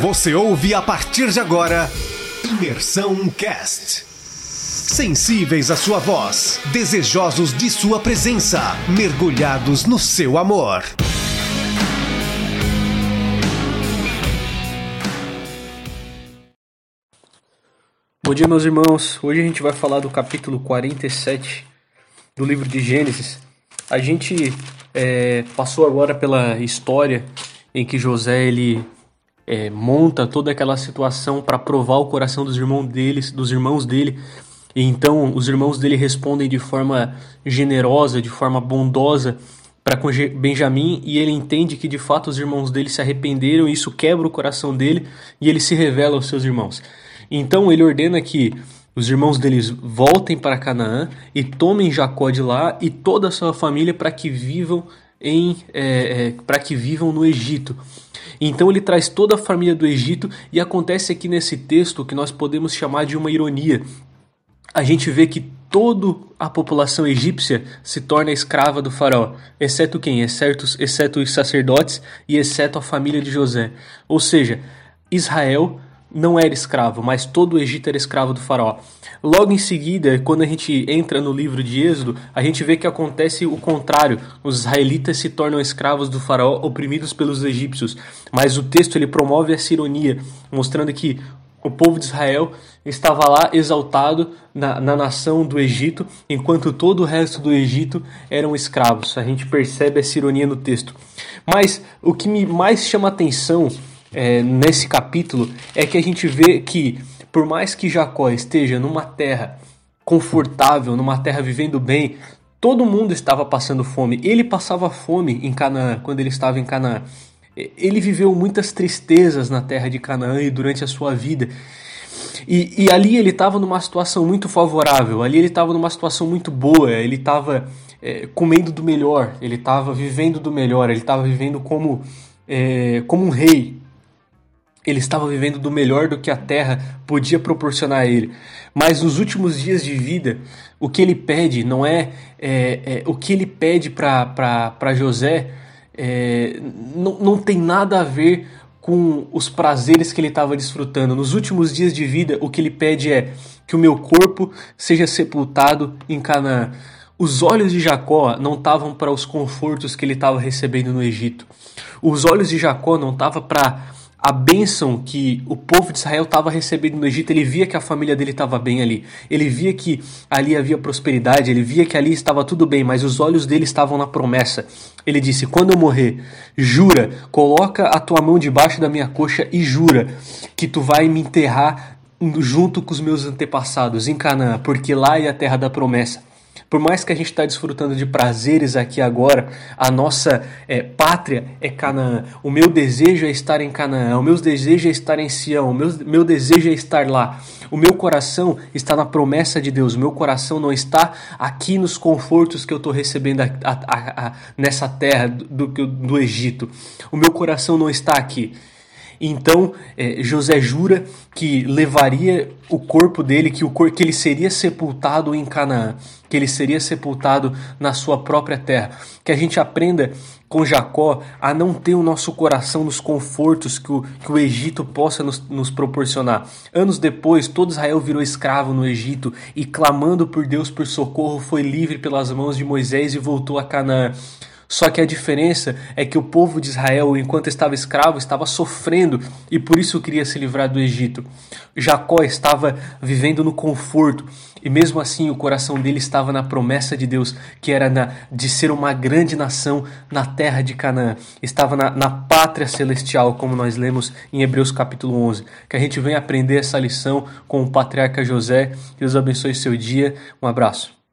Você ouve a partir de agora Imersão Cast. Sensíveis à sua voz, desejosos de sua presença, mergulhados no seu amor. Bom dia, meus irmãos. Hoje a gente vai falar do capítulo 47 do livro de Gênesis. A gente é, passou agora pela história em que José ele é, monta toda aquela situação para provar o coração dos irmãos dele, dos irmãos dele. E então os irmãos dele respondem de forma generosa, de forma bondosa para com Benjamim e ele entende que de fato os irmãos dele se arrependeram e isso quebra o coração dele e ele se revela aos seus irmãos. Então ele ordena que os irmãos deles voltem para Canaã e tomem Jacó de lá e toda a sua família para que vivam em é, é, para que vivam no Egito. Então ele traz toda a família do Egito e acontece aqui nesse texto que nós podemos chamar de uma ironia. A gente vê que toda a população egípcia se torna escrava do faraó, exceto quem? Exceto, exceto os sacerdotes e exceto a família de José. Ou seja, Israel não era escravo, mas todo o Egito era escravo do faraó. Logo em seguida, quando a gente entra no livro de Êxodo, a gente vê que acontece o contrário. Os israelitas se tornam escravos do faraó, oprimidos pelos egípcios. Mas o texto ele promove essa ironia, mostrando que o povo de Israel estava lá exaltado na, na, nação do Egito, enquanto todo o resto do Egito eram escravos. A gente percebe essa ironia no texto. Mas o que me mais chama atenção é, nesse capítulo é que a gente vê que, por mais que Jacó esteja numa terra confortável, numa terra vivendo bem, todo mundo estava passando fome. Ele passava fome em Canaã, quando ele estava em Canaã. Ele viveu muitas tristezas na terra de Canaã e durante a sua vida. E, e ali ele estava numa situação muito favorável, ali ele estava numa situação muito boa, ele estava é, comendo do melhor, ele estava vivendo do melhor, ele estava vivendo como, é, como um rei, ele estava vivendo do melhor do que a terra podia proporcionar a ele. Mas nos últimos dias de vida, o que ele pede não é, é, é o que ele pede para José é, não, não tem nada a ver com os prazeres que ele estava desfrutando. Nos últimos dias de vida, o que ele pede é que o meu corpo seja sepultado em Canaã. Os olhos de Jacó não estavam para os confortos que ele estava recebendo no Egito. Os olhos de Jacó não estavam para a bênção que o povo de Israel estava recebendo no Egito, ele via que a família dele estava bem ali. Ele via que ali havia prosperidade, ele via que ali estava tudo bem, mas os olhos dele estavam na promessa. Ele disse: Quando eu morrer, jura, coloca a tua mão debaixo da minha coxa e jura que tu vai me enterrar junto com os meus antepassados em Canaã, porque lá é a terra da promessa. Por mais que a gente está desfrutando de prazeres aqui agora, a nossa é, pátria é Canaã. O meu desejo é estar em Canaã. O meu desejo é estar em Sião. O meu, meu desejo é estar lá. O meu coração está na promessa de Deus. O meu coração não está aqui nos confortos que eu estou recebendo a, a, a, nessa terra do, do, do Egito. O meu coração não está aqui. Então é, José jura que levaria o corpo dele, que, o cor, que ele seria sepultado em Canaã, que ele seria sepultado na sua própria terra. Que a gente aprenda com Jacó a não ter o nosso coração nos confortos que o, que o Egito possa nos, nos proporcionar. Anos depois, todo Israel virou escravo no Egito e, clamando por Deus por socorro, foi livre pelas mãos de Moisés e voltou a Canaã. Só que a diferença é que o povo de Israel, enquanto estava escravo, estava sofrendo e por isso queria se livrar do Egito. Jacó estava vivendo no conforto e mesmo assim o coração dele estava na promessa de Deus, que era na, de ser uma grande nação na terra de Canaã. Estava na, na pátria celestial, como nós lemos em Hebreus capítulo 11. Que a gente venha aprender essa lição com o patriarca José. Deus abençoe seu dia. Um abraço.